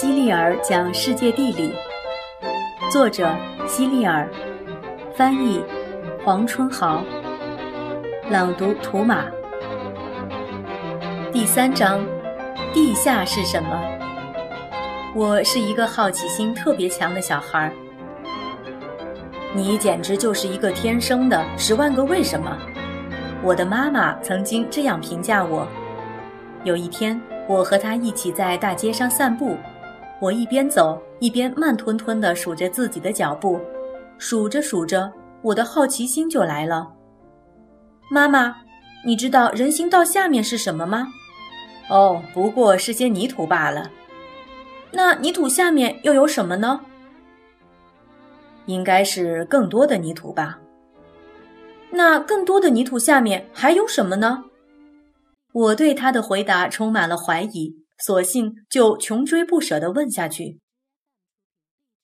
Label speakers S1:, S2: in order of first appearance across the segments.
S1: 希利尔讲世界地理，作者希利尔，翻译黄春豪，朗读图马。第三章，地下是什么？我是一个好奇心特别强的小孩儿。你简直就是一个天生的十万个为什么。我的妈妈曾经这样评价我。有一天，我和她一起在大街上散步。我一边走一边慢吞吞地数着自己的脚步，数着数着，我的好奇心就来了。妈妈，你知道人行道下面是什么吗？哦，不过是些泥土罢了。那泥土下面又有什么呢？应该是更多的泥土吧。那更多的泥土下面还有什么呢？我对他的回答充满了怀疑。索性就穷追不舍地问下去。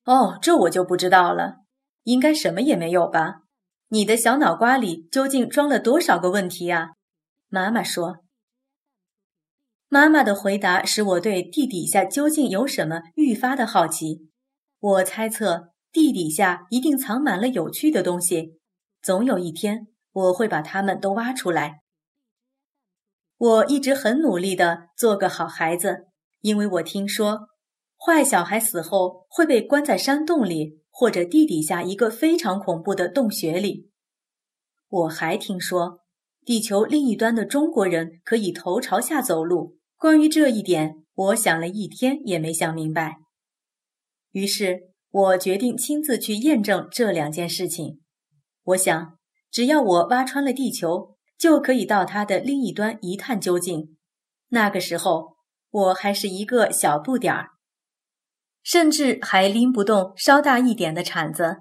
S1: 哦，这我就不知道了，应该什么也没有吧？你的小脑瓜里究竟装了多少个问题啊？妈妈说。妈妈的回答使我对地底下究竟有什么愈发的好奇。我猜测地底下一定藏满了有趣的东西，总有一天我会把它们都挖出来。我一直很努力的做个好孩子，因为我听说，坏小孩死后会被关在山洞里或者地底下一个非常恐怖的洞穴里。我还听说，地球另一端的中国人可以头朝下走路。关于这一点，我想了一天也没想明白。于是我决定亲自去验证这两件事情。我想，只要我挖穿了地球。就可以到它的另一端一探究竟。那个时候，我还是一个小不点儿，甚至还拎不动稍大一点的铲子。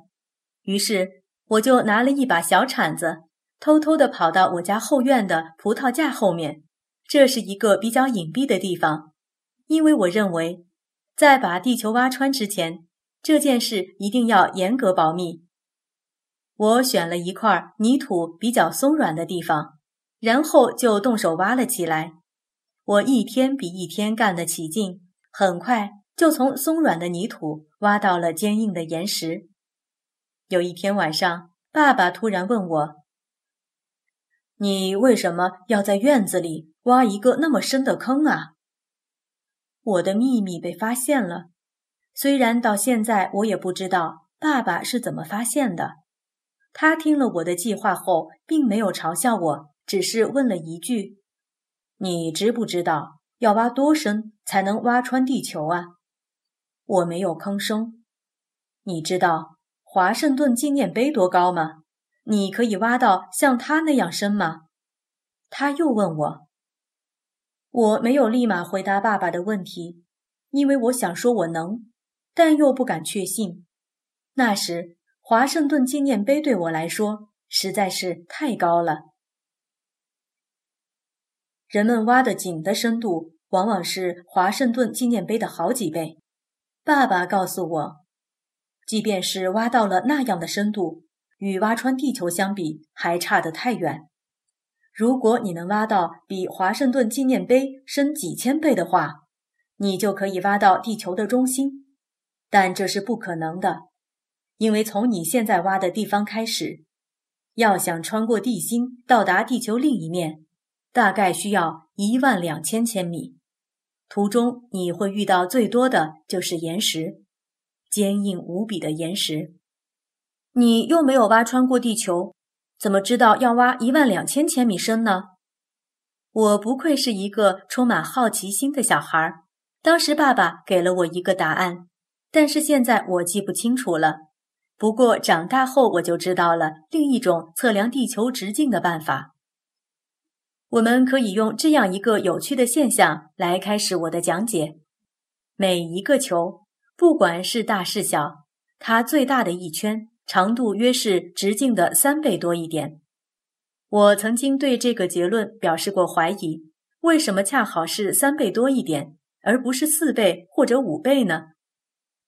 S1: 于是，我就拿了一把小铲子，偷偷地跑到我家后院的葡萄架后面。这是一个比较隐蔽的地方，因为我认为，在把地球挖穿之前，这件事一定要严格保密。我选了一块泥土比较松软的地方，然后就动手挖了起来。我一天比一天干得起劲，很快就从松软的泥土挖到了坚硬的岩石。有一天晚上，爸爸突然问我：“你为什么要在院子里挖一个那么深的坑啊？”我的秘密被发现了，虽然到现在我也不知道爸爸是怎么发现的。他听了我的计划后，并没有嘲笑我，只是问了一句：“你知不知道要挖多深才能挖穿地球啊？”我没有吭声。你知道华盛顿纪念碑多高吗？你可以挖到像他那样深吗？他又问我。我没有立马回答爸爸的问题，因为我想说我能，但又不敢确信。那时。华盛顿纪念碑对我来说实在是太高了。人们挖的井的深度往往是华盛顿纪念碑的好几倍。爸爸告诉我，即便是挖到了那样的深度，与挖穿地球相比还差得太远。如果你能挖到比华盛顿纪念碑深几千倍的话，你就可以挖到地球的中心。但这是不可能的。因为从你现在挖的地方开始，要想穿过地心到达地球另一面，大概需要一万两千千米。途中你会遇到最多的就是岩石，坚硬无比的岩石。你又没有挖穿过地球，怎么知道要挖一万两千千米深呢？我不愧是一个充满好奇心的小孩。当时爸爸给了我一个答案，但是现在我记不清楚了。不过长大后我就知道了另一种测量地球直径的办法。我们可以用这样一个有趣的现象来开始我的讲解：每一个球，不管是大是小，它最大的一圈长度约是直径的三倍多一点。我曾经对这个结论表示过怀疑：为什么恰好是三倍多一点，而不是四倍或者五倍呢？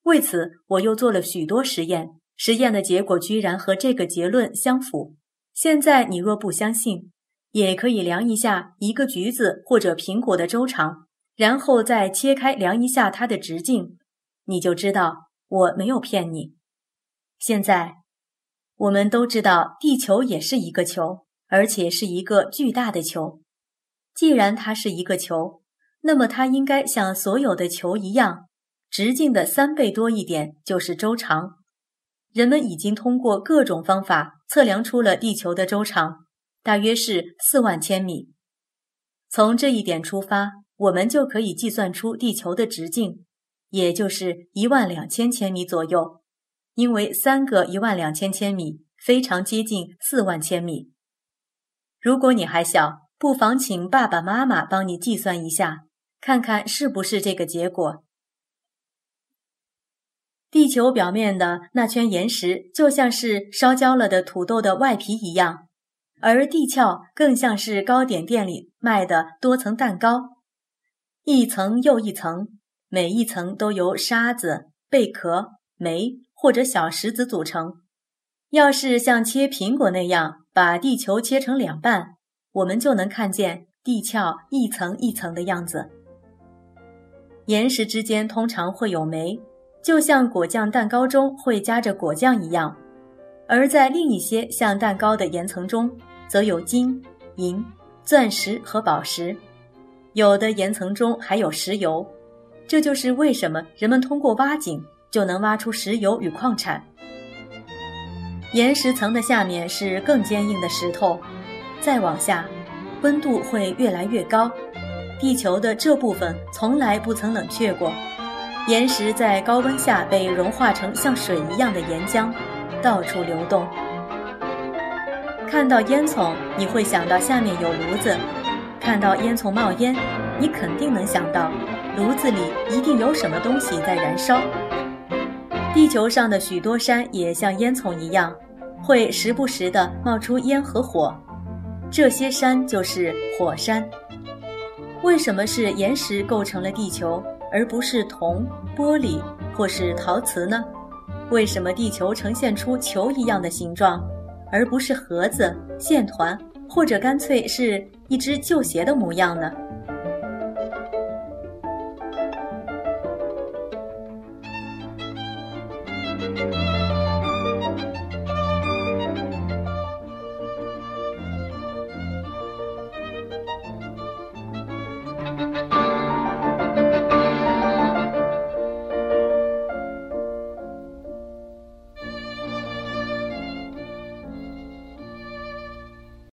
S1: 为此，我又做了许多实验。实验的结果居然和这个结论相符。现在你若不相信，也可以量一下一个橘子或者苹果的周长，然后再切开量一下它的直径，你就知道我没有骗你。现在，我们都知道地球也是一个球，而且是一个巨大的球。既然它是一个球，那么它应该像所有的球一样，直径的三倍多一点就是周长。人们已经通过各种方法测量出了地球的周长，大约是四万千米。从这一点出发，我们就可以计算出地球的直径，也就是一万两千千米左右。因为三个一万两千千米非常接近四万千米。如果你还小，不妨请爸爸妈妈帮你计算一下，看看是不是这个结果。地球表面的那圈岩石就像是烧焦了的土豆的外皮一样，而地壳更像是糕点店里卖的多层蛋糕，一层又一层，每一层都由沙子、贝壳、煤。或者小石子组成。要是像切苹果那样把地球切成两半，我们就能看见地壳一层一层的样子。岩石之间通常会有煤，就像果酱蛋糕中会夹着果酱一样；而在另一些像蛋糕的岩层中，则有金、银、钻石和宝石。有的岩层中还有石油。这就是为什么人们通过挖井。就能挖出石油与矿产。岩石层的下面是更坚硬的石头，再往下，温度会越来越高。地球的这部分从来不曾冷却过，岩石在高温下被融化成像水一样的岩浆，到处流动。看到烟囱，你会想到下面有炉子；看到烟囱冒烟，你肯定能想到炉子里一定有什么东西在燃烧。地球上的许多山也像烟囱一样，会时不时地冒出烟和火。这些山就是火山。为什么是岩石构成了地球，而不是铜玻璃或是陶瓷呢？为什么地球呈现出球一样的形状而不是盒子线团或者干脆是一只旧鞋的模样呢？